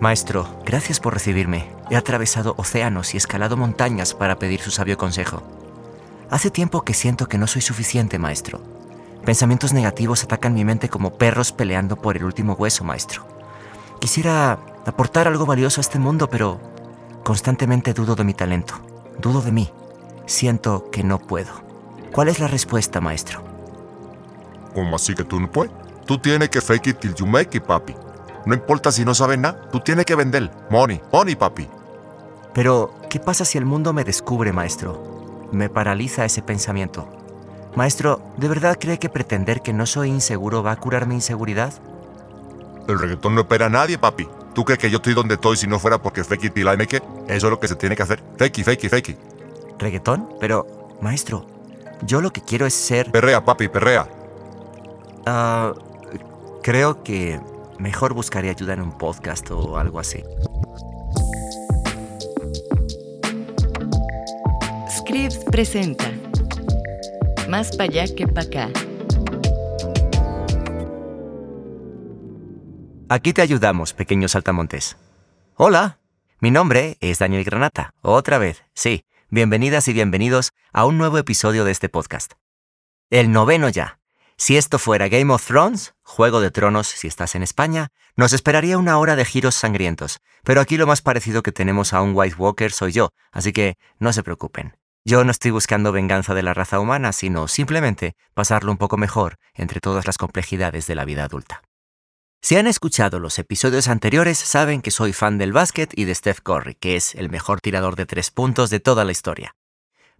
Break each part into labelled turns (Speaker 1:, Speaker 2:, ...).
Speaker 1: Maestro, gracias por recibirme. He atravesado océanos y escalado montañas para pedir su sabio consejo. Hace tiempo que siento que no soy suficiente, maestro. Pensamientos negativos atacan mi mente como perros peleando por el último hueso, maestro. Quisiera aportar algo valioso a este mundo, pero constantemente dudo de mi talento. Dudo de mí. Siento que no puedo. ¿Cuál es la respuesta, maestro?
Speaker 2: ¿Cómo así que tú no puedes? Tú tienes que fake it till you make it, papi. No importa si no sabes nada, tú tienes que vender. Money, money, papi.
Speaker 1: Pero, ¿qué pasa si el mundo me descubre, maestro? Me paraliza ese pensamiento. Maestro, ¿de verdad cree que pretender que no soy inseguro va a curar mi inseguridad?
Speaker 2: El reggaetón no espera a nadie, papi. ¿Tú crees que yo estoy donde estoy si no fuera porque fake it till I make it? Eso es lo que se tiene que hacer. Fake it, fake it, fake it.
Speaker 1: ¿Reggaetón? Pero, maestro, yo lo que quiero es ser...
Speaker 2: Perrea, papi, perrea.
Speaker 1: Ah, creo que mejor buscaría ayuda en un podcast o algo así.
Speaker 3: Scripps presenta Más para allá que para acá.
Speaker 1: Aquí te ayudamos, pequeños saltamontes. Hola, mi nombre es Daniel Granata. Otra vez, sí, bienvenidas y bienvenidos a un nuevo episodio de este podcast. El noveno ya. Si esto fuera Game of Thrones, Juego de Tronos, si estás en España, nos esperaría una hora de giros sangrientos, pero aquí lo más parecido que tenemos a un White Walker soy yo, así que no se preocupen. Yo no estoy buscando venganza de la raza humana, sino simplemente pasarlo un poco mejor entre todas las complejidades de la vida adulta. Si han escuchado los episodios anteriores, saben que soy fan del básquet y de Steph Curry, que es el mejor tirador de tres puntos de toda la historia.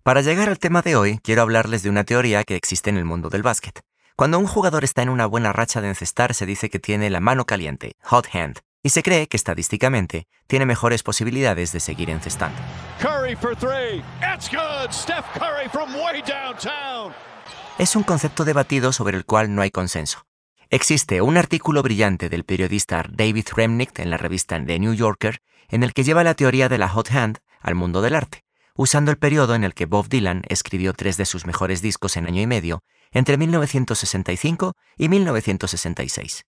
Speaker 1: Para llegar al tema de hoy, quiero hablarles de una teoría que existe en el mundo del básquet. Cuando un jugador está en una buena racha de encestar, se dice que tiene la mano caliente, hot hand, y se cree que estadísticamente tiene mejores posibilidades de seguir encestando.
Speaker 4: Curry for three. It's good. Steph Curry from way downtown.
Speaker 1: Es un concepto debatido sobre el cual no hay consenso. Existe un artículo brillante del periodista David Remnick en la revista The New Yorker en el que lleva la teoría de la hot hand al mundo del arte, usando el periodo en el que Bob Dylan escribió tres de sus mejores discos en año y medio, entre 1965 y 1966.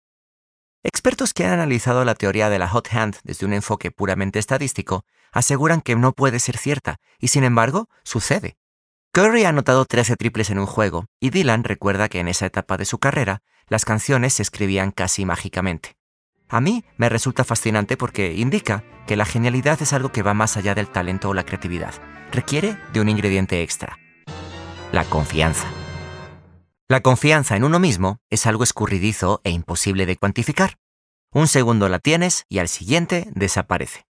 Speaker 1: Expertos que han analizado la teoría de la hot hand desde un enfoque puramente estadístico aseguran que no puede ser cierta, y sin embargo, sucede. Curry ha anotado 13 triples en un juego, y Dylan recuerda que en esa etapa de su carrera, las canciones se escribían casi mágicamente. A mí me resulta fascinante porque indica que la genialidad es algo que va más allá del talento o la creatividad. Requiere de un ingrediente extra. La confianza. La confianza en uno mismo es algo escurridizo e imposible de cuantificar. Un segundo la tienes y al siguiente desaparece.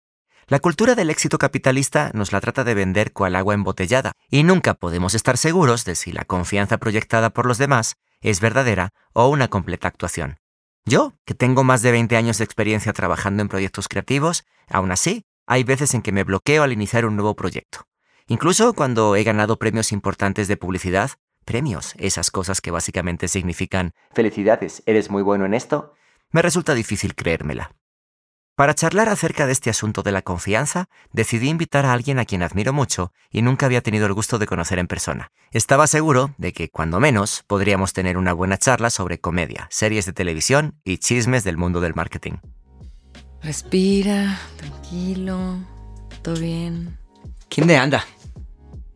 Speaker 1: La cultura del éxito capitalista nos la trata de vender cual agua embotellada, y nunca podemos estar seguros de si la confianza proyectada por los demás es verdadera o una completa actuación. Yo, que tengo más de 20 años de experiencia trabajando en proyectos creativos, aún así, hay veces en que me bloqueo al iniciar un nuevo proyecto. Incluso cuando he ganado premios importantes de publicidad, premios, esas cosas que básicamente significan felicidades, eres muy bueno en esto, me resulta difícil creérmela. Para charlar acerca de este asunto de la confianza, decidí invitar a alguien a quien admiro mucho y nunca había tenido el gusto de conocer en persona. Estaba seguro de que, cuando menos, podríamos tener una buena charla sobre comedia, series de televisión y chismes del mundo del marketing.
Speaker 3: Respira, tranquilo, todo bien.
Speaker 1: ¿Quién de anda?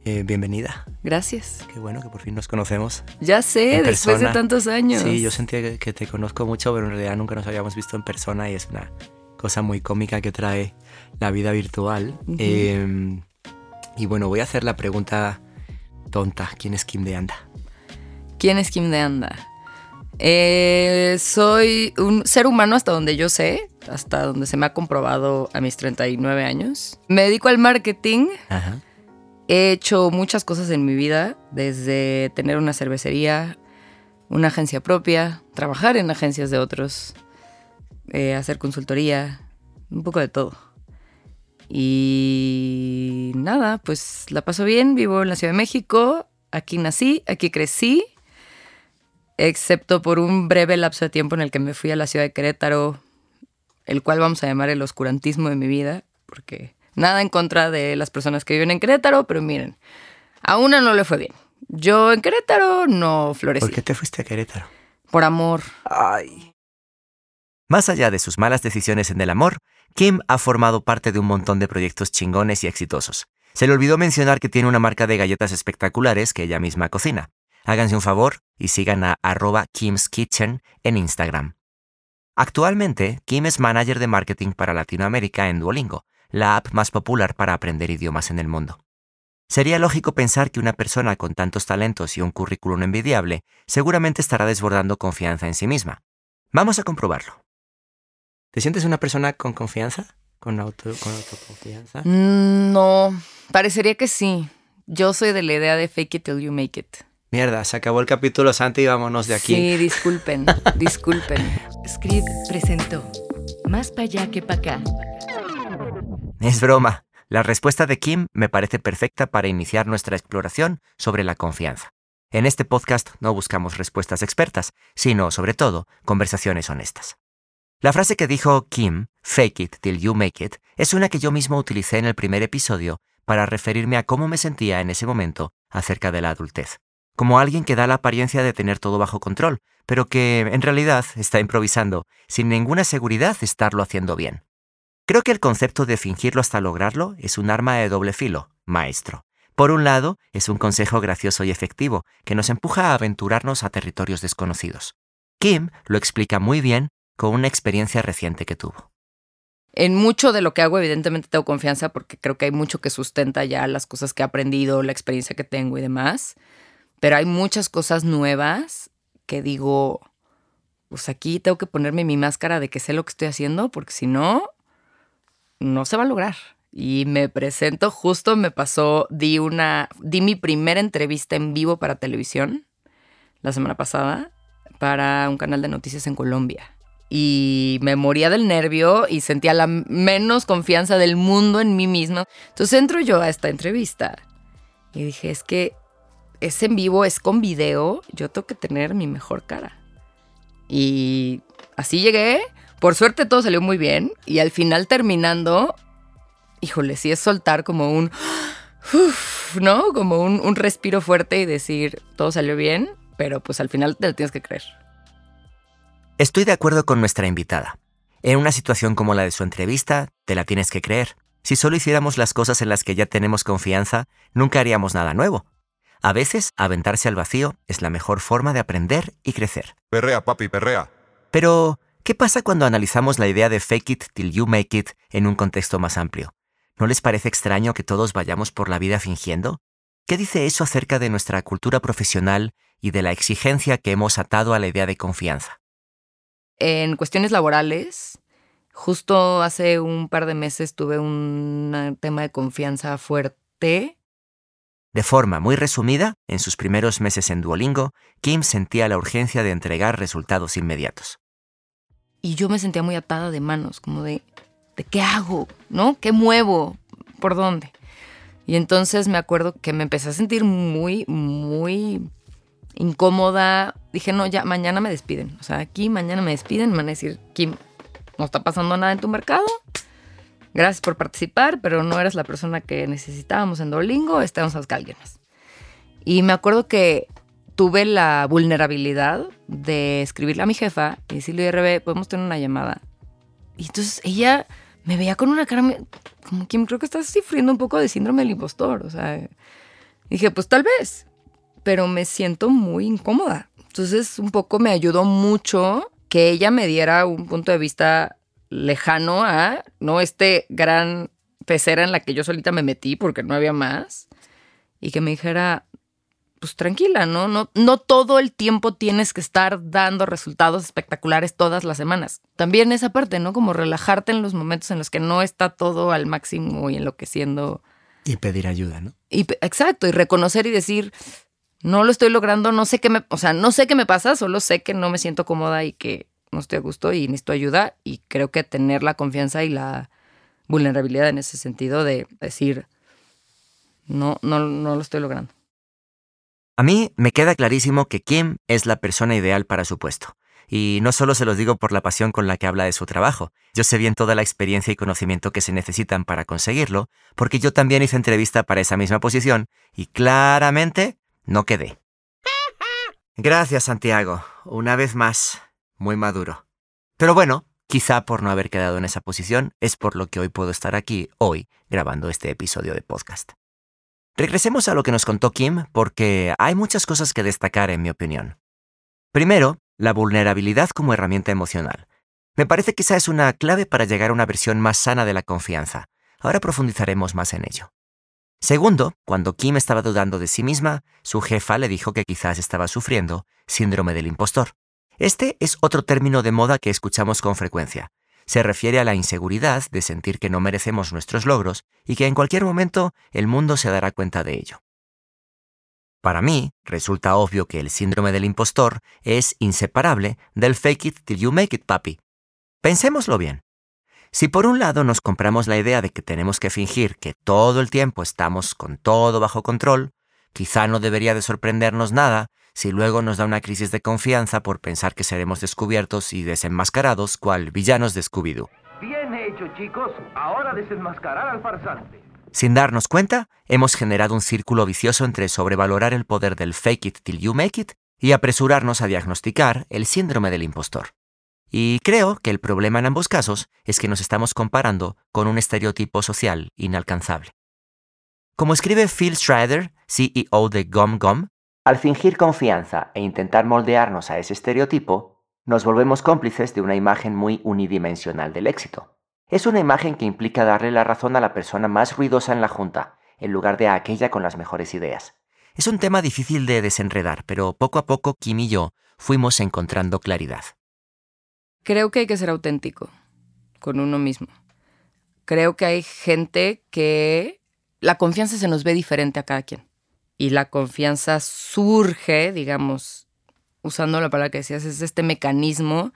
Speaker 1: Eh, bienvenida.
Speaker 3: Gracias.
Speaker 1: Qué bueno que por fin nos conocemos.
Speaker 3: Ya sé, después de tantos años.
Speaker 1: Sí, yo sentía que, te conozco mucho, pero en realidad nunca nos habíamos visto en persona y es una cosa muy cómica que trae la vida virtual. Eh, y bueno, voy a hacer la pregunta tonta. ¿Quién es Kim de Anda?
Speaker 3: ¿Quién es Kim de Anda? Eh, soy un ser humano hasta donde yo sé, hasta donde se me ha comprobado a mis 39 años. Me dedico al marketing.
Speaker 1: Ajá.
Speaker 3: He hecho muchas cosas en mi vida, desde tener una cervecería, una agencia propia, trabajar en agencias de otros, eh, hacer consultoría, un poco de todo. Y nada, pues la paso bien, vivo en la Ciudad de México, aquí nací, aquí crecí, excepto por un breve lapso de tiempo en el que me fui a la ciudad de Querétaro, el cual vamos a llamar el oscurantismo de mi vida, porque nada en contra de las personas que viven en Querétaro, pero miren, a una no le fue bien. Yo en Querétaro no florecí.
Speaker 1: ¿Por qué te fuiste a Querétaro?
Speaker 3: Por amor.
Speaker 1: Ay. Más allá de sus malas decisiones en el amor, Kim ha formado parte de un montón de proyectos chingones y exitosos. Se le olvidó mencionar que tiene una marca de galletas espectaculares que ella misma cocina. Háganse un favor y sigan a arroba Kim's Kitchen en Instagram. Actualmente, Kim es manager de marketing para Latinoamérica en Duolingo, la app más popular para aprender idiomas en el mundo. Sería lógico pensar que una persona con tantos talentos y un currículum envidiable seguramente estará desbordando confianza en sí misma. Vamos a comprobarlo. ¿Te sientes una persona con confianza? ¿Con, auto, con autoconfianza?
Speaker 3: No, parecería que sí. Yo soy de la idea de fake it till you make it.
Speaker 1: Mierda, se acabó el capítulo Santi y vámonos de aquí.
Speaker 3: Sí, disculpen, disculpen.
Speaker 5: Script presentó Más para allá que para acá.
Speaker 1: Es broma. La respuesta de Kim me parece perfecta para iniciar nuestra exploración sobre la confianza. En este podcast no buscamos respuestas expertas, sino, sobre todo, conversaciones honestas. La frase que dijo Kim, fake it till you make it, es una que yo mismo utilicé en el primer episodio para referirme a cómo me sentía en ese momento acerca de la adultez como alguien que da la apariencia de tener todo bajo control, pero que en realidad está improvisando, sin ninguna seguridad estarlo haciendo bien. Creo que el concepto de fingirlo hasta lograrlo es un arma de doble filo, maestro. Por un lado, es un consejo gracioso y efectivo que nos empuja a aventurarnos a territorios desconocidos. Kim lo explica muy bien con una experiencia reciente que tuvo.
Speaker 3: En mucho de lo que hago, evidentemente tengo confianza porque creo que hay mucho que sustenta ya las cosas que he aprendido, la experiencia que tengo y demás. Pero hay muchas cosas nuevas que digo, pues aquí tengo que ponerme mi máscara de que sé lo que estoy haciendo, porque si no, no se va a lograr. Y me presento, justo me pasó, di una, di mi primera entrevista en vivo para televisión la semana pasada para un canal de noticias en Colombia. Y me moría del nervio y sentía la menos confianza del mundo en mí misma. Entonces entro yo a esta entrevista y dije, es que es en vivo, es con video, yo tengo que tener mi mejor cara. Y así llegué. Por suerte todo salió muy bien. Y al final terminando, híjole, sí es soltar como un... ¿No? Como un, un respiro fuerte y decir, todo salió bien, pero pues al final te lo tienes que creer.
Speaker 1: Estoy de acuerdo con nuestra invitada. En una situación como la de su entrevista, te la tienes que creer. Si solo hiciéramos las cosas en las que ya tenemos confianza, nunca haríamos nada nuevo. A veces, aventarse al vacío es la mejor forma de aprender y crecer.
Speaker 2: Perrea, papi, perrea.
Speaker 1: Pero, ¿qué pasa cuando analizamos la idea de fake it till you make it en un contexto más amplio? ¿No les parece extraño que todos vayamos por la vida fingiendo? ¿Qué dice eso acerca de nuestra cultura profesional y de la exigencia que hemos atado a la idea de confianza?
Speaker 3: En cuestiones laborales, justo hace un par de meses tuve un tema de confianza fuerte
Speaker 1: de forma muy resumida, en sus primeros meses en Duolingo, Kim sentía la urgencia de entregar resultados inmediatos.
Speaker 3: Y yo me sentía muy atada de manos, como de, ¿de qué hago? ¿No? ¿Qué muevo? ¿Por dónde? Y entonces me acuerdo que me empecé a sentir muy, muy incómoda. Dije, no, ya, mañana me despiden. O sea, aquí mañana me despiden, me van a decir, Kim, no está pasando nada en tu mercado, Gracias por participar, pero no eras la persona que necesitábamos en Duolingo, estamos a más. Y me acuerdo que tuve la vulnerabilidad de escribirle a mi jefa y decirle, RB, podemos tener una llamada. Y entonces ella me veía con una cara como que creo que estás sufriendo un poco de síndrome del impostor. O sea, dije, pues tal vez, pero me siento muy incómoda. Entonces un poco me ayudó mucho que ella me diera un punto de vista lejano a, ¿no? Este gran pecera en la que yo solita me metí porque no había más. Y que me dijera, pues tranquila, ¿no? No, no todo el tiempo tienes que estar dando resultados espectaculares todas las semanas. También esa parte, ¿no? Como relajarte en los momentos en los que no está todo al máximo y enloqueciendo.
Speaker 1: Y pedir ayuda, ¿no?
Speaker 3: Y, exacto, y reconocer y decir, no lo estoy logrando, no sé qué me, o sea, no sé qué me pasa, solo sé que no me siento cómoda y que no estoy a gusto y necesito ayuda y creo que tener la confianza y la vulnerabilidad en ese sentido de decir, no, no, no lo estoy logrando.
Speaker 1: A mí me queda clarísimo que Kim es la persona ideal para su puesto. Y no solo se los digo por la pasión con la que habla de su trabajo, yo sé bien toda la experiencia y conocimiento que se necesitan para conseguirlo, porque yo también hice entrevista para esa misma posición y claramente no quedé. Gracias, Santiago. Una vez más muy maduro. Pero bueno, quizá por no haber quedado en esa posición, es por lo que hoy puedo estar aquí, hoy, grabando este episodio de podcast. Regresemos a lo que nos contó Kim, porque hay muchas cosas que destacar en mi opinión. Primero, la vulnerabilidad como herramienta emocional. Me parece que esa es una clave para llegar a una versión más sana de la confianza. Ahora profundizaremos más en ello. Segundo, cuando Kim estaba dudando de sí misma, su jefa le dijo que quizás estaba sufriendo síndrome del impostor. Este es otro término de moda que escuchamos con frecuencia. Se refiere a la inseguridad de sentir que no merecemos nuestros logros y que en cualquier momento el mundo se dará cuenta de ello. Para mí, resulta obvio que el síndrome del impostor es inseparable del fake it till you make it, papi. Pensémoslo bien. Si por un lado nos compramos la idea de que tenemos que fingir que todo el tiempo estamos con todo bajo control, quizá no debería de sorprendernos nada si luego nos da una crisis de confianza por pensar que seremos descubiertos y desenmascarados cual villanos de Scooby-Doo.
Speaker 6: Bien hecho, chicos. Ahora desenmascarar al farsante.
Speaker 1: Sin darnos cuenta, hemos generado un círculo vicioso entre sobrevalorar el poder del fake it till you make it y apresurarnos a diagnosticar el síndrome del impostor. Y creo que el problema en ambos casos es que nos estamos comparando con un estereotipo social inalcanzable. Como escribe Phil Schrader, CEO de Gum Gum, al fingir confianza e intentar moldearnos a ese estereotipo, nos volvemos cómplices de una imagen muy unidimensional del éxito. Es una imagen que implica darle la razón a la persona más ruidosa en la junta, en lugar de a aquella con las mejores ideas. Es un tema difícil de desenredar, pero poco a poco Kim y yo fuimos encontrando claridad.
Speaker 3: Creo que hay que ser auténtico con uno mismo. Creo que hay gente que la confianza se nos ve diferente a cada quien. Y la confianza surge, digamos, usando la palabra que decías, es este mecanismo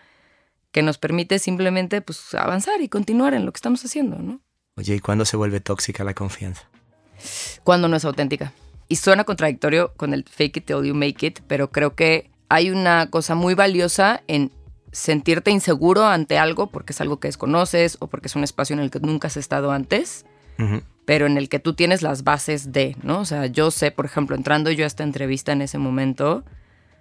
Speaker 3: que nos permite simplemente pues, avanzar y continuar en lo que estamos haciendo, ¿no?
Speaker 1: Oye, ¿y cuándo se vuelve tóxica la confianza?
Speaker 3: Cuando no es auténtica. Y suena contradictorio con el fake it till you make it, pero creo que hay una cosa muy valiosa en sentirte inseguro ante algo porque es algo que desconoces o porque es un espacio en el que nunca has estado antes, pero en el que tú tienes las bases de, ¿no? O sea, yo sé, por ejemplo, entrando yo a esta entrevista en ese momento,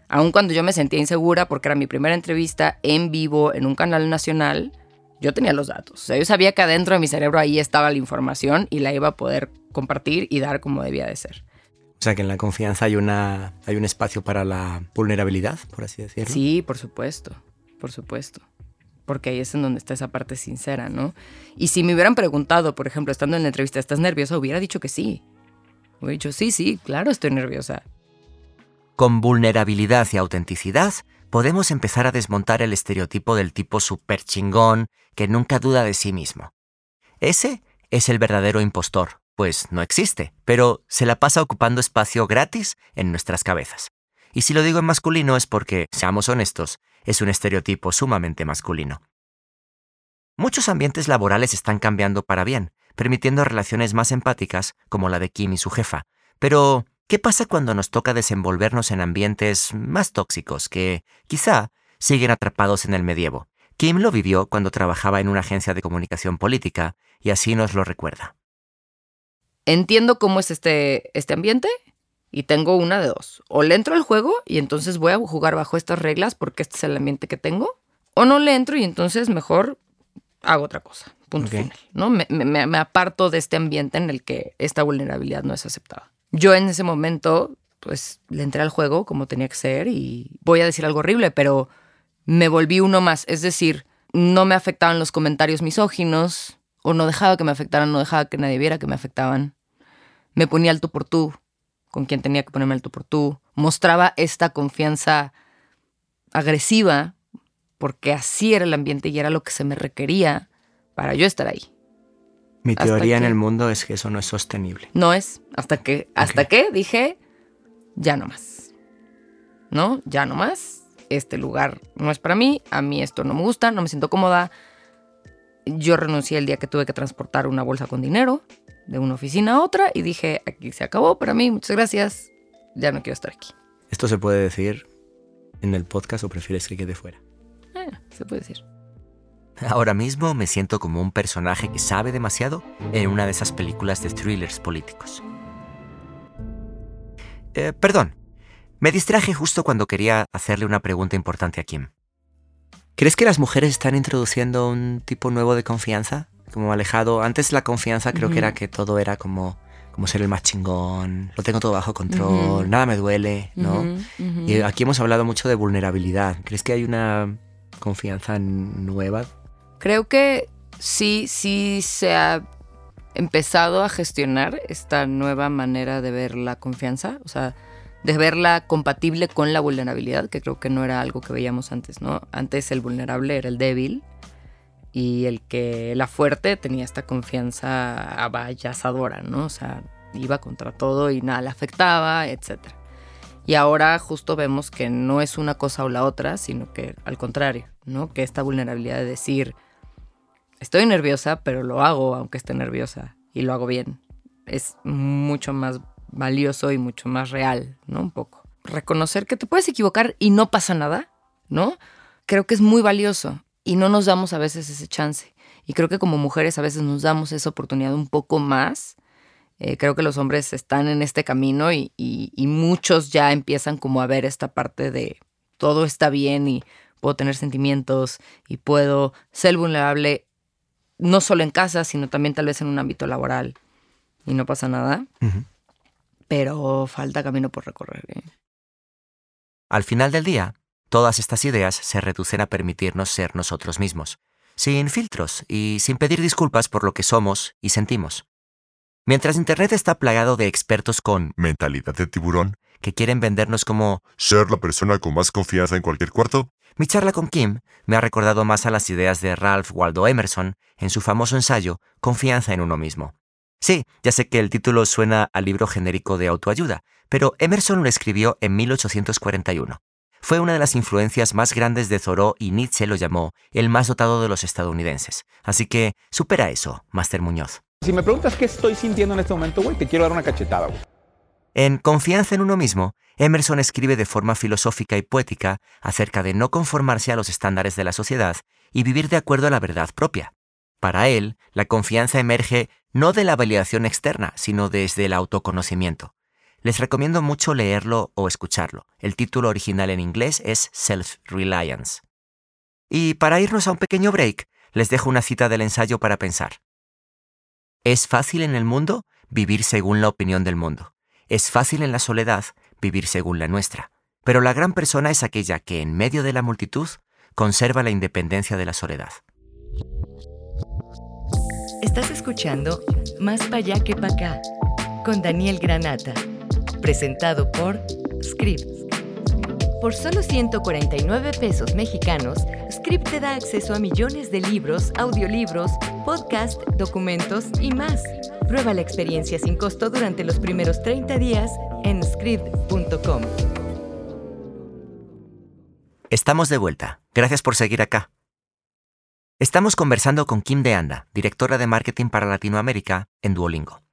Speaker 3: aun cuando yo me sentía insegura porque era mi primera entrevista en vivo en un canal nacional, yo tenía los datos. O sea, yo sabía que adentro de mi cerebro ahí estaba la información y la iba a poder compartir y dar como debía de ser.
Speaker 1: O sea, que en la confianza hay, una, hay un espacio para la vulnerabilidad, por así decirlo.
Speaker 3: Sí, por supuesto, por supuesto. Porque ahí es en donde está esa parte sincera, ¿no? Y si me hubieran preguntado, por ejemplo, estando en la entrevista, ¿estás nerviosa? Hubiera dicho que sí. Hubiera dicho, sí, sí, claro, estoy nerviosa.
Speaker 1: Con vulnerabilidad y autenticidad, podemos empezar a desmontar el estereotipo del tipo super chingón que nunca duda de sí mismo. Ese es el verdadero impostor, pues no existe, pero se la pasa ocupando espacio gratis en nuestras cabezas. Y si lo digo en masculino es porque, seamos honestos, es un estereotipo sumamente masculino. Muchos ambientes laborales están cambiando para bien, permitiendo relaciones más empáticas como la de Kim y su jefa, pero ¿Qué pasa cuando nos toca desenvolvernos en ambientes más tóxicos que, quizá, siguen atrapados en el medievo? Kim lo vivió cuando trabajaba en una agencia de comunicación política y así nos lo recuerda.
Speaker 3: Entiendo cómo es este, este ambiente y tengo una de dos. O le entro al juego y entonces voy a jugar bajo estas reglas porque este es el ambiente que tengo. O no le entro y entonces mejor hago otra cosa. Punto final. ¿no? Me, me aparto de este ambiente en el que esta vulnerabilidad no es aceptada. Yo en ese momento, pues le entré al juego como tenía que ser y voy a decir algo horrible, pero me volví uno más. Es decir, no me afectaban los comentarios misóginos o no dejaba que me afectaran, no dejaba que nadie viera que me afectaban. Me ponía al tú por tú con quien tenía que ponerme al tú por tú. Mostraba esta confianza agresiva porque así era el ambiente y era lo que se me requería para yo estar ahí.
Speaker 1: Mi teoría en el mundo es que eso no es sostenible.
Speaker 3: No es. Hasta que, hasta que dije, ya no más. ¿No? Ya no más. Este lugar no es para mí. A mí esto no me gusta, no me siento cómoda. Yo renuncié el día que tuve que transportar una bolsa con dinero de una oficina a otra y dije, aquí se acabó para mí, muchas gracias. Ya no quiero estar aquí.
Speaker 1: ¿Esto se puede decir en el podcast o prefieres que quede fuera?
Speaker 3: Eh, se puede decir.
Speaker 1: Ahora mismo me siento como un personaje que sabe demasiado en una de esas películas de thrillers políticos. Eh, perdón, me distraje justo cuando quería hacerle una pregunta importante a Kim. ¿Crees que las mujeres están introduciendo un tipo nuevo de confianza? Como alejado. Antes la confianza creo que era que todo era como, como ser el más chingón, lo tengo todo bajo control, nada me duele, ¿no? Y aquí hemos hablado mucho de vulnerabilidad. ¿Crees que hay una confianza nueva?
Speaker 3: Creo que sí, sí se ha empezado a gestionar esta nueva manera de ver la confianza, o sea, de verla compatible con la vulnerabilidad, que creo que no era algo que veíamos antes, ¿no? Antes el vulnerable era el débil y el que la fuerte tenía esta confianza abayazadora, ¿no? O sea, iba contra todo y nada le afectaba, etc. Y ahora justo vemos que no es una cosa o la otra, sino que al contrario, ¿no? Que esta vulnerabilidad de decir, estoy nerviosa, pero lo hago aunque esté nerviosa y lo hago bien. Es mucho más valioso y mucho más real, ¿no? Un poco. Reconocer que te puedes equivocar y no pasa nada, ¿no? Creo que es muy valioso y no nos damos a veces ese chance. Y creo que como mujeres a veces nos damos esa oportunidad un poco más. Eh, creo que los hombres están en este camino y, y muchos ya empiezan como a ver esta parte de todo está bien y puedo tener sentimientos y puedo ser vulnerable no solo en casa, sino también tal vez en un ámbito laboral. Y no pasa nada. Pero falta camino por recorrer. ¿eh?
Speaker 1: Al final del día, todas estas ideas se reducen a permitirnos ser nosotros mismos, sin filtros y sin pedir disculpas por lo que somos y sentimos. Mientras Internet está plagado de expertos con
Speaker 2: mentalidad de tiburón,
Speaker 1: que quieren vendernos como
Speaker 2: ser la persona con más confianza en cualquier cuarto,
Speaker 1: mi charla con Kim me ha recordado más a las ideas de Ralph Waldo Emerson en su famoso ensayo Confianza en uno mismo. Sí, ya sé que el título suena al libro genérico de autoayuda, pero Emerson lo escribió en 1841. Fue una de las influencias más grandes de Thoreau y Nietzsche lo llamó el más dotado de los estadounidenses. Así que supera eso, Master Muñoz.
Speaker 7: Si me preguntas qué estoy sintiendo en este momento, güey, te quiero dar una cachetada, güey.
Speaker 1: En Confianza en uno mismo, Emerson escribe de forma filosófica y poética acerca de no conformarse a los estándares de la sociedad y vivir de acuerdo a la verdad propia. Para él, la confianza emerge no de la validación externa, sino desde el autoconocimiento. Les recomiendo mucho leerlo o escucharlo. El título original en inglés es Self-Reliance. Y para irnos a un pequeño break, les dejo una cita del ensayo para pensar. Es fácil en el mundo vivir según la opinión del mundo. Es fácil en la soledad vivir según la nuestra, pero la gran persona es aquella que en medio de la multitud conserva la independencia de la soledad.
Speaker 5: Estás escuchando Más para allá que para acá con Daniel Granata, presentado por Script. Por solo 149 pesos mexicanos, Script te da acceso a millones de libros, audiolibros, podcast, documentos y más. Prueba la experiencia sin costo durante los primeros 30 días en script.com.
Speaker 1: Estamos de vuelta. Gracias por seguir acá. Estamos conversando con Kim de Anda, directora de marketing para Latinoamérica en Duolingo.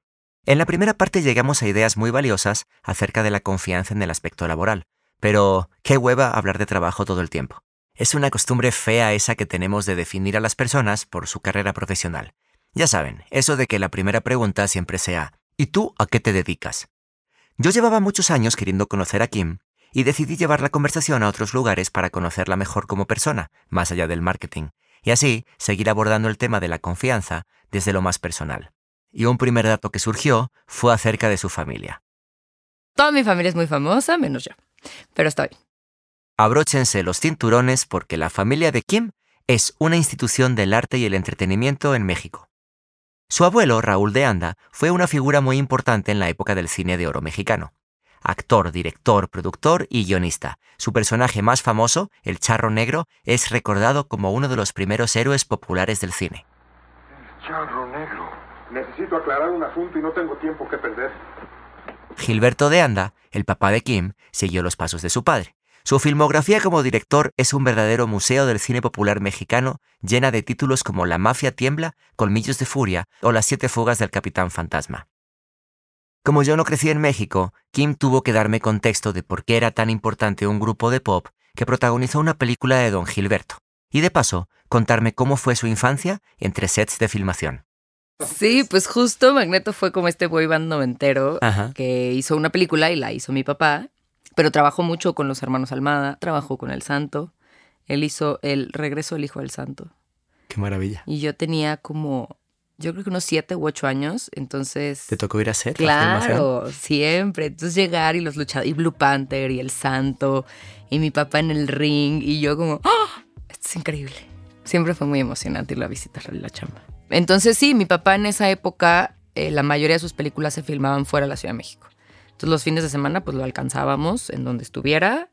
Speaker 1: En la primera parte llegamos a ideas muy valiosas acerca de la confianza en el aspecto laboral, pero qué hueva hablar de trabajo todo el tiempo. Es una costumbre fea esa que tenemos de definir a las personas por su carrera profesional, ya saben, eso de que la primera pregunta siempre sea, ¿y tú a qué te dedicas? Yo llevaba muchos años queriendo conocer a Kim y decidí llevar la conversación a otros lugares para conocerla mejor como persona, más allá del marketing, y así seguir abordando el tema de la confianza desde lo más personal. Y un primer dato que surgió fue acerca de su familia.
Speaker 3: Toda mi familia es muy famosa, menos yo. Pero está bien.
Speaker 1: Abróchense los cinturones porque la familia de Kim es una institución del arte y el entretenimiento en México. Su abuelo, Raúl de Anda, fue una figura muy importante en la época del cine de oro mexicano. Actor, director, productor y guionista. Su personaje más famoso, el Charro Negro, es recordado como uno de los primeros héroes populares del cine.
Speaker 8: El Charro Negro. Necesito aclarar un asunto y no tengo tiempo que perder.
Speaker 1: Gilberto de Anda, el papá de Kim, siguió los pasos de su padre. Su filmografía como director es un verdadero museo del cine popular mexicano, llena de títulos como La mafia tiembla, Colmillos de furia o Las siete fugas del Capitán Fantasma. Como yo no crecí en México, Kim tuvo que darme contexto de por qué era tan importante un grupo de pop que protagonizó una película de Don Gilberto, y de paso, contarme cómo fue su infancia entre sets de filmación.
Speaker 3: Sí, pues justo Magneto fue como este boy band noventero que hizo una película y la hizo mi papá pero trabajó mucho con los hermanos Almada, trabajó con El Santo. Él hizo El regreso del Hijo del Santo.
Speaker 1: Qué maravilla.
Speaker 3: Y yo tenía como, yo creo que unos siete u ocho años, entonces...
Speaker 1: ¿Te tocó ir a filmación?
Speaker 3: Claro, siempre. Entonces llegar y los luchadores, y Blue Panther y El Santo, y mi papá en el ring, y yo como, ¡ah! Esto es increíble. Siempre fue muy emocionante ir a visitar la chamba. Entonces sí, mi papá en esa época, eh, la mayoría de sus películas se filmaban fuera de la Ciudad de México. Entonces los fines de semana pues lo alcanzábamos en donde estuviera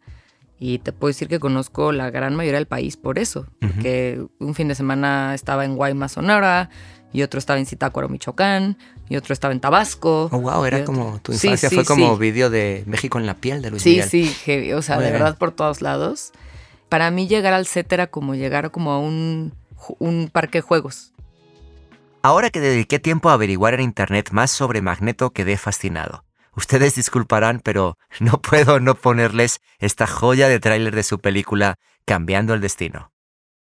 Speaker 3: y te puedo decir que conozco la gran mayoría del país por eso, porque un fin de semana estaba en Guaymas, Sonora, y otro estaba en Zitácuaro, Michoacán, y otro estaba en Tabasco.
Speaker 1: Oh, wow, era como tu infancia
Speaker 3: Sí, sí,
Speaker 1: fue como
Speaker 3: sí.
Speaker 1: vídeo de México en la piel de Luis
Speaker 3: Sí,
Speaker 1: Miguel.
Speaker 3: sí, heavy, o sea,
Speaker 1: Muy
Speaker 3: de
Speaker 1: bien.
Speaker 3: verdad por todos lados. Para mí llegar al set era como llegar como a un parque de juegos.
Speaker 1: Ahora que dediqué tiempo a averiguar en internet más sobre Magneto, quedé fascinado. Ustedes disculparán, pero no puedo no ponerles esta joya de tráiler de su película Cambiando el Destino.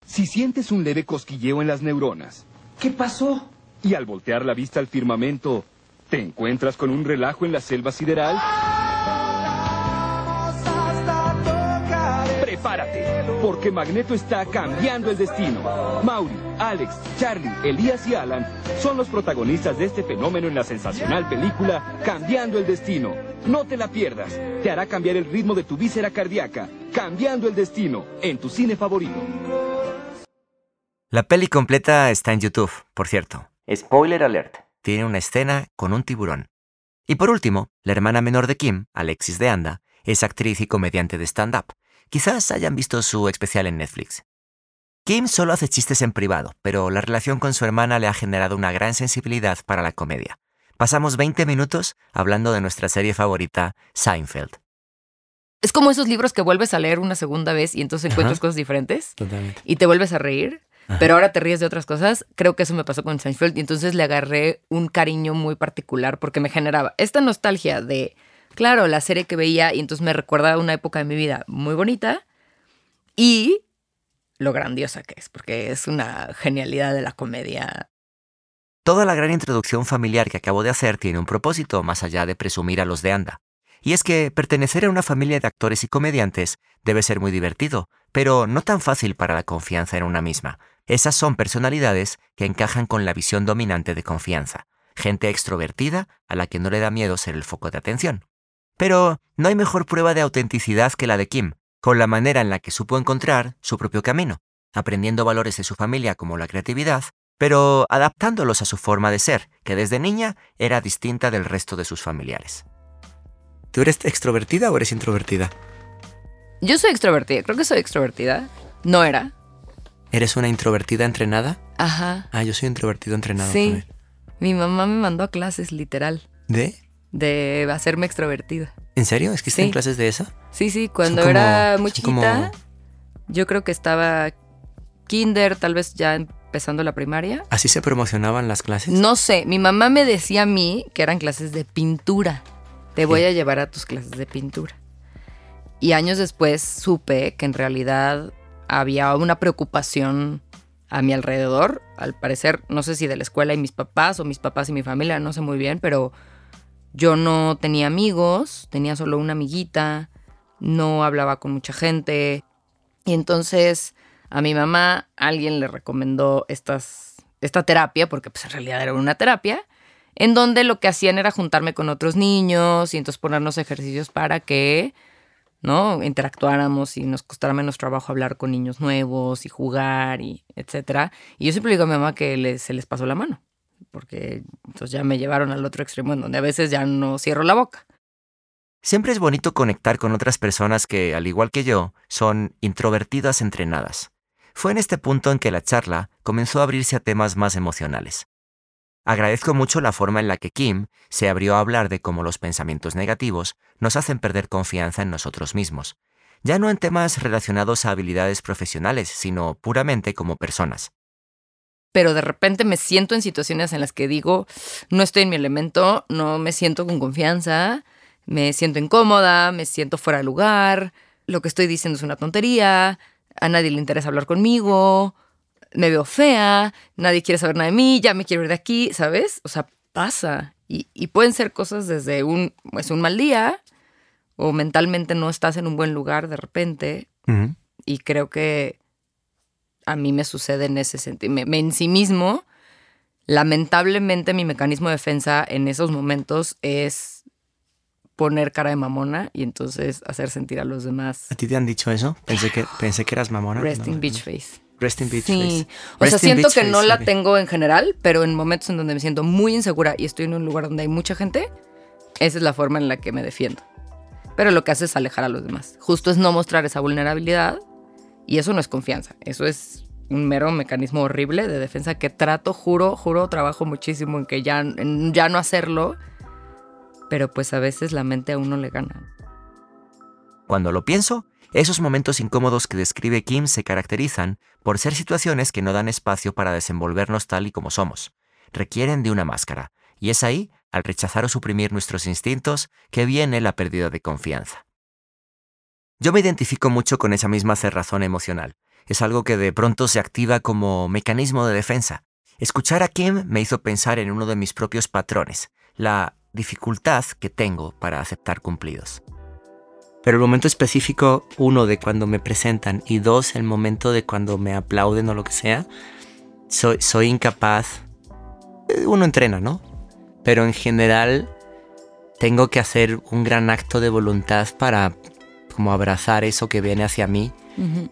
Speaker 9: Si sientes un leve cosquilleo en las neuronas
Speaker 6: ¿Qué pasó?
Speaker 9: y al voltear la vista al firmamento, te encuentras con un relajo en la selva sideral, prepárate, porque Magneto está cambiando el destino. Mauri, Alex, Charlie, Elías y Alan son los protagonistas de este fenómeno en la sensacional película Cambiando el Destino. No te la pierdas, te hará cambiar el ritmo de tu víscera cardíaca. Cambiando el Destino, en tu cine favorito.
Speaker 1: La peli completa está en YouTube, por cierto. Spoiler alert. Tiene una escena con un tiburón. Y por último, la hermana menor de Kim, Alexis de Anda, es actriz y comediante de stand-up. Quizás hayan visto su especial en Netflix. Kim solo hace chistes en privado, pero la relación con su hermana le ha generado una gran sensibilidad para la comedia. Pasamos 20 minutos hablando de nuestra serie favorita, Seinfeld.
Speaker 3: Es como esos libros que vuelves a leer una segunda vez y entonces encuentras
Speaker 1: Ajá.
Speaker 3: cosas diferentes
Speaker 1: Totalmente.
Speaker 3: y te vuelves a reír,
Speaker 1: Ajá.
Speaker 3: pero ahora te ríes de otras cosas. Creo que eso me pasó con Seinfeld y entonces le agarré un cariño muy particular porque me generaba esta nostalgia de, claro, la serie que veía y entonces me recuerda una época de mi vida muy bonita y lo grandiosa que es, porque es una genialidad de la comedia.
Speaker 1: Toda la gran introducción familiar que acabo de hacer tiene un propósito más allá de presumir a los de Anda. Y es que pertenecer a una familia de actores y comediantes debe ser muy divertido, pero no tan fácil para la confianza en una misma. Esas son personalidades que encajan con la visión dominante de confianza, gente extrovertida a la que no le da miedo ser el foco de atención. Pero no hay mejor prueba de autenticidad que la de Kim, con la manera en la que supo encontrar su propio camino, aprendiendo valores de su familia como la creatividad, pero adaptándolos a su forma de ser, que desde niña era distinta del resto de sus familiares. ¿Tú eres extrovertida o eres introvertida?
Speaker 3: Yo soy extrovertida, creo que soy extrovertida. No era.
Speaker 1: ¿Eres una introvertida entrenada?
Speaker 3: Ajá.
Speaker 1: Ah, yo soy introvertido entrenado
Speaker 3: Sí.
Speaker 1: también.
Speaker 3: Mi mamá me mandó a clases, literal,
Speaker 1: ¿De?
Speaker 3: De hacerme extrovertida.
Speaker 1: ¿En serio? ¿Es que
Speaker 3: Sí.
Speaker 1: clases de eso?
Speaker 3: Sí, sí, cuando
Speaker 1: como-
Speaker 3: era muy
Speaker 1: como-
Speaker 3: chiquita, yo creo que estaba kinder, tal vez ya empezando la primaria.
Speaker 1: ¿Así se promocionaban las clases?
Speaker 3: No sé, mi mamá me decía a mí que eran clases de pintura. Te voy a llevar a tus clases de pintura. Y años después supe que en realidad había una preocupación a mi alrededor, al parecer, no sé si de la escuela y mis papás o mis papás y mi familia, no sé muy bien, pero yo no tenía amigos, tenía solo una amiguita, no hablaba con mucha gente. Y entonces a mi mamá alguien le recomendó esta terapia, porque pues en realidad era una terapia, en donde lo que hacían era juntarme con otros niños y entonces ponernos ejercicios para que, ¿no? Interactuáramos y nos costara menos trabajo hablar con niños nuevos y jugar y etcétera. Y yo siempre digo a mi mamá que se les pasó la mano, porque entonces ya me llevaron al otro extremo en donde a veces ya no cierro la boca.
Speaker 1: Siempre es bonito conectar con otras personas que, al igual que yo, son introvertidas entrenadas. Fue en este punto en que la charla comenzó a abrirse a temas más emocionales. Agradezco mucho la forma en la que Kim se abrió a hablar de cómo los pensamientos negativos nos hacen perder confianza en nosotros mismos, ya no en temas relacionados a habilidades profesionales, sino puramente como personas.
Speaker 3: Pero de repente me siento en situaciones en las que digo, no estoy en mi elemento, no me siento con confianza, me siento incómoda, me siento fuera de lugar, lo que estoy diciendo es una tontería, a nadie le interesa hablar conmigo, me veo fea, nadie quiere saber nada de mí, ya me quiero ir de aquí, ¿sabes? O sea, pasa. Y, y pueden ser cosas desde un, es un mal día, o mentalmente no estás en un buen lugar de repente, Y creo que a mí me sucede en ese sentido. Me, me- en sí mismo, lamentablemente mi mecanismo de defensa en esos momentos es poner cara de mamona y entonces hacer sentir a los demás
Speaker 1: ¿A ti te han dicho eso? Pensé que, pensé que eras mamona.
Speaker 3: resting
Speaker 1: No,
Speaker 3: bitch
Speaker 1: no.
Speaker 3: face.
Speaker 1: Resting bitch
Speaker 3: Sí,
Speaker 1: face.
Speaker 3: o sea,
Speaker 1: Resting
Speaker 3: siento que
Speaker 1: face,
Speaker 3: no la tengo en general, pero en momentos en donde me siento muy insegura y estoy en un lugar donde hay mucha gente, esa es la forma en la que me defiendo. Pero lo que hace es alejar a los demás. Justo es no mostrar esa vulnerabilidad y eso no es confianza, eso es un mero mecanismo horrible de defensa que trato, juro, juro, trabajo muchísimo en que ya, ya no hacerlo, pero pues a veces la mente a uno le gana.
Speaker 1: Cuando lo pienso, esos momentos incómodos que describe Kim se caracterizan por ser situaciones que no dan espacio para desenvolvernos tal y como somos. Requieren de una máscara, y es ahí, al rechazar o suprimir nuestros instintos, que viene la pérdida de confianza. Yo me identifico mucho con esa misma cerrazón emocional. Es algo que de pronto se activa como mecanismo de defensa. Escuchar a Kim me hizo pensar en uno de mis propios patrones, la dificultad que tengo para aceptar cumplidos. Pero el momento específico, uno, de cuando me presentan y dos, el momento de cuando me aplauden o lo que sea, soy, incapaz. Uno entrena, ¿no? Pero en general tengo que hacer un gran acto de voluntad para como abrazar eso que viene hacia mí,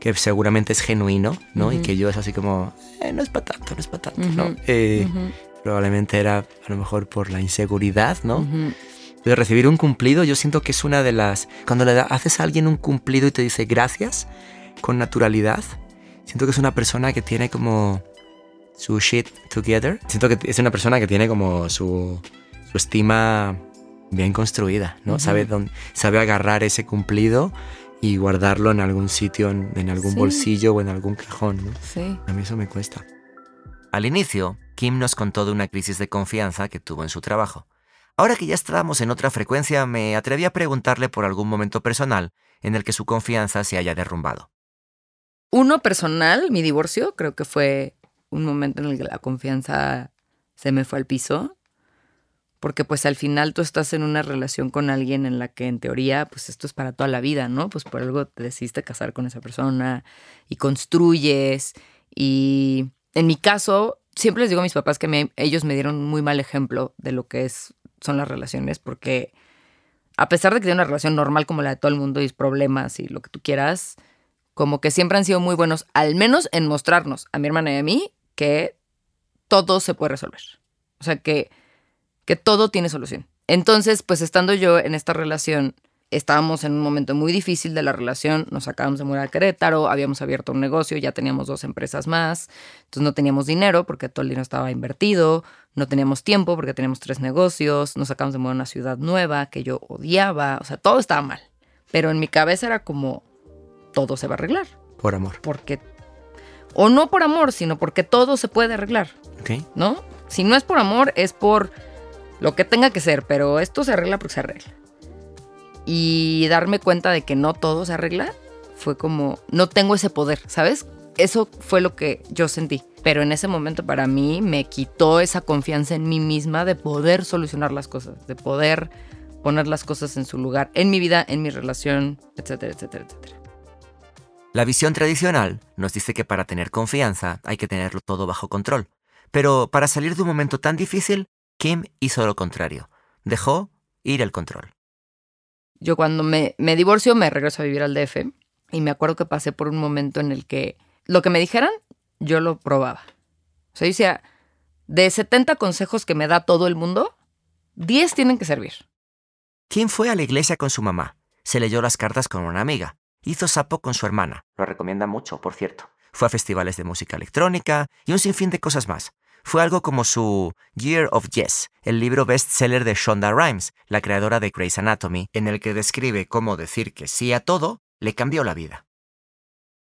Speaker 1: que seguramente es genuino, ¿no? Y que yo es así como, "Eh, no es para tanto, no es para tanto, ¿no? Eh, Probablemente era a lo mejor por la inseguridad, ¿no? de recibir un cumplido, yo siento que es una de las... Cuando le da- haces a alguien un cumplido y te dice gracias con naturalidad, siento que es una persona que tiene como su shit together. Siento que es una persona que tiene como su, su estima bien construida, ¿no? Sabe, dónde, sabe agarrar ese cumplido y guardarlo en algún sitio, en, en algún
Speaker 3: Sí.
Speaker 1: bolsillo o en algún cajón, ¿no?
Speaker 3: Sí.
Speaker 1: A mí eso me cuesta. Al inicio, Kim nos contó de una crisis de confianza que tuvo en su trabajo. Ahora que ya estábamos en otra frecuencia, me atreví a preguntarle por algún momento personal en el que su confianza se haya derrumbado.
Speaker 3: Uno personal, mi divorcio, creo que fue un momento en el que la confianza se me fue al piso. Porque pues al final tú estás en una relación con alguien en la que en teoría pues esto es para toda la vida, ¿no? Pues por algo te decidiste casar con esa persona y construyes. Y en mi caso, siempre les digo a mis papás que ellos me dieron muy mal ejemplo de lo que es, son las relaciones porque a pesar de que tiene una relación normal como la de todo el mundo y problemas y lo que tú quieras, como que siempre han sido muy buenos, al menos en mostrarnos a mi hermana y a mí que todo se puede resolver. O sea, que, que todo tiene solución. Entonces, pues estando yo en esta relación, estábamos en un momento muy difícil de la relación, nos acabamos de mudar a Querétaro, habíamos abierto un negocio, ya teníamos dos empresas más, entonces no teníamos dinero porque todo el dinero estaba invertido, no teníamos tiempo porque teníamos tres negocios, nos acabamos de mudar a una ciudad nueva que yo odiaba, o sea, todo estaba mal. Pero en mi cabeza era como, todo se va a arreglar,
Speaker 1: Por amor.
Speaker 3: porque, o no por amor, sino porque todo se puede arreglar.
Speaker 1: ¿Ok?
Speaker 3: ¿no? Si no es por amor, es por lo que tenga que ser, pero esto se arregla porque se arregla. Y darme cuenta de que no todo se arregla fue como, no tengo ese poder, ¿sabes? Eso fue lo que yo sentí. Pero en ese momento para mí me quitó esa confianza en mí misma de poder solucionar las cosas, de poder poner las cosas en su lugar, en mi vida, en mi relación, etcétera, etcétera, etcétera.
Speaker 1: La visión tradicional nos dice que para tener confianza hay que tenerlo todo bajo control. Pero para salir de un momento tan difícil, Kim hizo lo contrario. Dejó ir el control.
Speaker 3: yo cuando me, me divorcio me regreso a vivir al DF y me acuerdo que pasé por un momento en el que lo que me dijeran, yo lo probaba. O sea, yo decía, de 70 consejos que me da todo el mundo, 10 tienen que servir.
Speaker 1: Kim fue a la iglesia con su mamá, se leyó las cartas con una amiga, hizo sapo con su hermana, lo recomienda mucho, por cierto. Fue a festivales de música electrónica y un sinfín de cosas más. Fue algo como su Year of Yes, el libro bestseller de Shonda Rhimes, la creadora de Grey's Anatomy, en el que describe cómo decir que sí a todo le cambió la vida.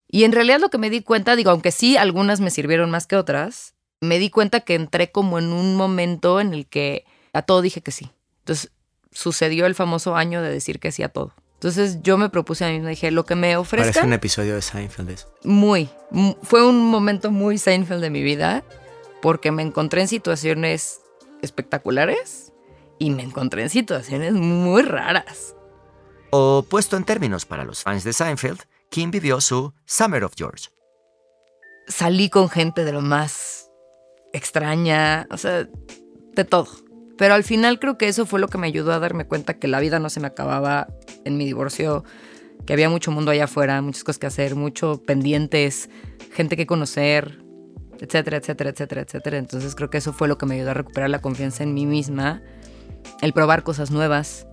Speaker 3: Y en realidad lo que me di cuenta, digo, aunque sí algunas me sirvieron más que otras, me di cuenta que entré como en un momento en el que a todo dije que sí. Entonces sucedió el famoso año de decir que sí a todo. Entonces yo me propuse a mí misma, dije, lo que me
Speaker 1: Parece
Speaker 3: ofrezcan,
Speaker 1: un episodio de Seinfeld eso.
Speaker 3: muy, mu- fue un momento muy Seinfeld de mi vida, porque me encontré en situaciones espectaculares y me encontré en situaciones muy raras.
Speaker 1: O puesto en términos para los fans de Seinfeld, Kim vivió su Summer of George.
Speaker 3: Salí con gente de lo más extraña, o sea, de todo. Pero al final creo que eso fue lo que me ayudó a darme cuenta que la vida no se me acababa en mi divorcio, que había mucho mundo allá afuera, muchas cosas que hacer, mucho pendientes, gente que conocer, etcétera, etcétera, etcétera, etcétera. Entonces creo que eso fue lo que me ayudó a recuperar la confianza en mí misma, el probar cosas nuevas.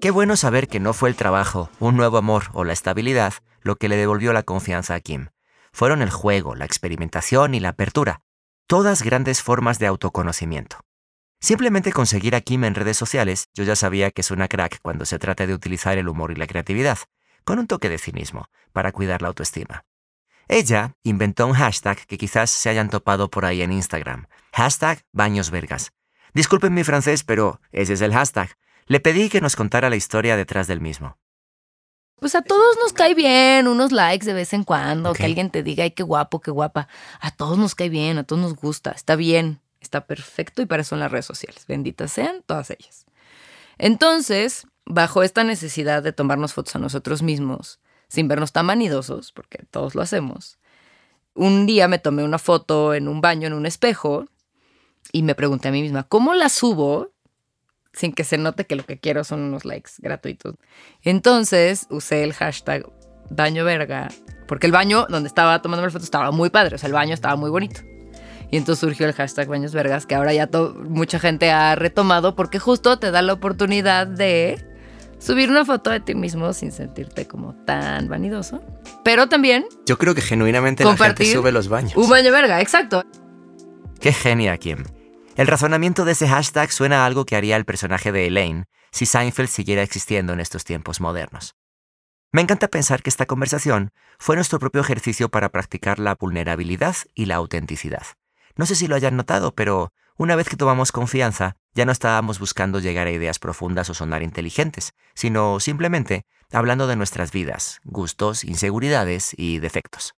Speaker 1: Qué bueno saber que no fue el trabajo, un nuevo amor o la estabilidad lo que le devolvió la confianza a Kim. Fueron el juego, la experimentación y la apertura, todas grandes formas de autoconocimiento. Simplemente conseguir a Kim en redes sociales, yo ya sabía que es una crack cuando se trata de utilizar el humor y la creatividad, con un toque de cinismo, para cuidar la autoestima. Ella inventó un hashtag que quizás se hayan topado por ahí en Instagram. Hashtag bañosvergas. Disculpen mi francés, pero ese es el hashtag. Le pedí que nos contara la historia detrás del mismo.
Speaker 3: Pues a todos nos cae bien, unos likes de vez en cuando, que alguien te diga, ay, qué guapo, qué guapa. A todos nos cae bien, a todos nos gusta, está bien, está perfecto y para eso son las redes sociales. Benditas sean todas ellas. Entonces, bajo esta necesidad de tomarnos fotos a nosotros mismos, sin vernos tan vanidosos, porque todos lo hacemos. Un día me tomé una foto en un baño, en un espejo, y me pregunté a mí misma, ¿cómo la subo sin que se note que lo que quiero son unos likes gratuitos? Entonces usé el hashtag baño verga, porque el baño donde estaba tomando la foto estaba muy padre, o sea, el baño estaba muy bonito. Y entonces surgió el hashtag baños vergas, que ahora ya mucha gente ha retomado, porque justo te da la oportunidad de subir una foto de ti mismo sin sentirte como tan vanidoso. Pero también.
Speaker 1: Yo creo que genuinamente la gente sube los baños.
Speaker 3: Un baño verga, exacto.
Speaker 1: Qué genia, Kim. El razonamiento de ese hashtag suena a algo que haría el personaje de Elaine si Seinfeld siguiera existiendo en estos tiempos modernos. Me encanta pensar que esta conversación fue nuestro propio ejercicio para practicar la vulnerabilidad y la autenticidad. No sé si lo hayan notado, pero una vez que tomamos confianza, ya no estábamos buscando llegar a ideas profundas o sonar inteligentes, sino simplemente hablando de nuestras vidas, gustos, inseguridades y defectos.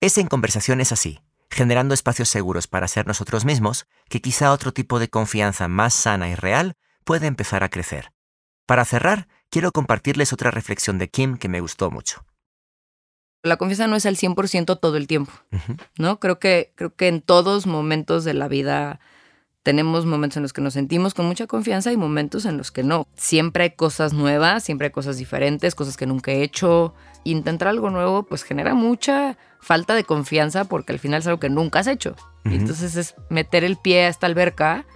Speaker 1: Es en conversaciones así, generando espacios seguros para ser nosotros mismos, que quizá otro tipo de confianza más sana y real puede empezar a crecer. Para cerrar, quiero compartirles otra reflexión de Kim que me gustó mucho.
Speaker 3: La confianza no es al 100% todo el tiempo, ¿no? Creo que, creo que en todos momentos de la vida tenemos momentos en los que nos sentimos con mucha confianza y momentos en los que no. Siempre hay cosas nuevas, siempre hay cosas diferentes, cosas que nunca he hecho. Intentar algo nuevo pues genera mucha falta de confianza porque al final es algo que nunca has hecho. y entonces es meter el pie a esta alberca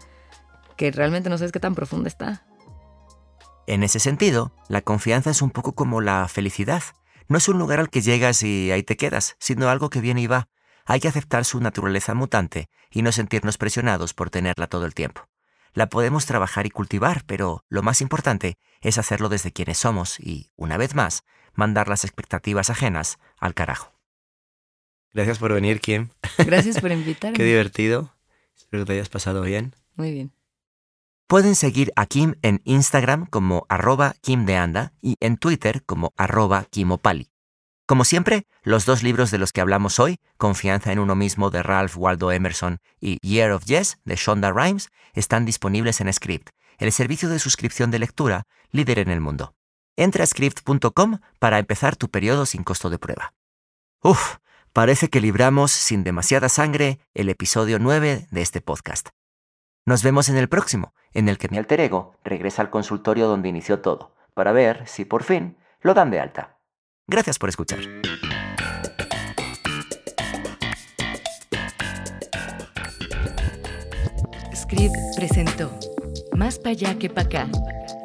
Speaker 3: que realmente no sabes qué tan profunda está.
Speaker 1: En ese sentido, la confianza es un poco como la felicidad. No es un lugar al que llegas y ahí te quedas, sino algo que viene y va hay que aceptar su naturaleza mutante y no sentirnos presionados por tenerla todo el tiempo. La podemos trabajar y cultivar, pero lo más importante es hacerlo desde quienes somos y, una vez más, mandar las expectativas ajenas al carajo. Gracias por venir, Kim.
Speaker 3: Gracias por invitarme.
Speaker 1: Qué divertido. Espero que te hayas pasado bien.
Speaker 3: Muy bien.
Speaker 1: Pueden seguir a Kim en Instagram como arroba Kim de Anda y en Twitter como arroba Kimopali. Como siempre, los dos libros de los que hablamos hoy, Confianza en uno mismo de Ralph Waldo Emerson y Year of Yes de Shonda Rhimes, están disponibles en Script, el servicio de suscripción de lectura líder en el mundo. Entra a script.com para empezar tu periodo sin costo de prueba. Uf, parece que libramos sin demasiada sangre el episodio 9 de este podcast. Nos vemos en el próximo, en el que mi alter ego regresa al consultorio donde inició todo, para ver si por fin lo dan de alta. Gracias por escuchar.
Speaker 5: Script presentó Más pa' allá que pa' acá,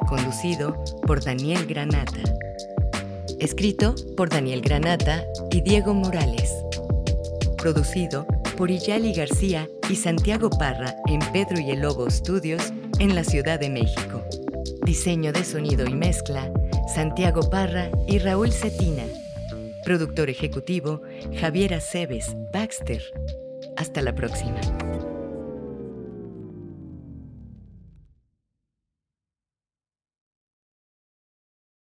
Speaker 5: conducido por Daniel Granata. Escrito por Daniel Granata y Diego Morales. Producido por Iyali García y Santiago Parra en Pedro y el Lobo Studios en la Ciudad de México. Diseño de sonido y mezcla Santiago Parra y Raúl Cetina. Productor ejecutivo, Javier Aceves Baxter. Hasta la próxima.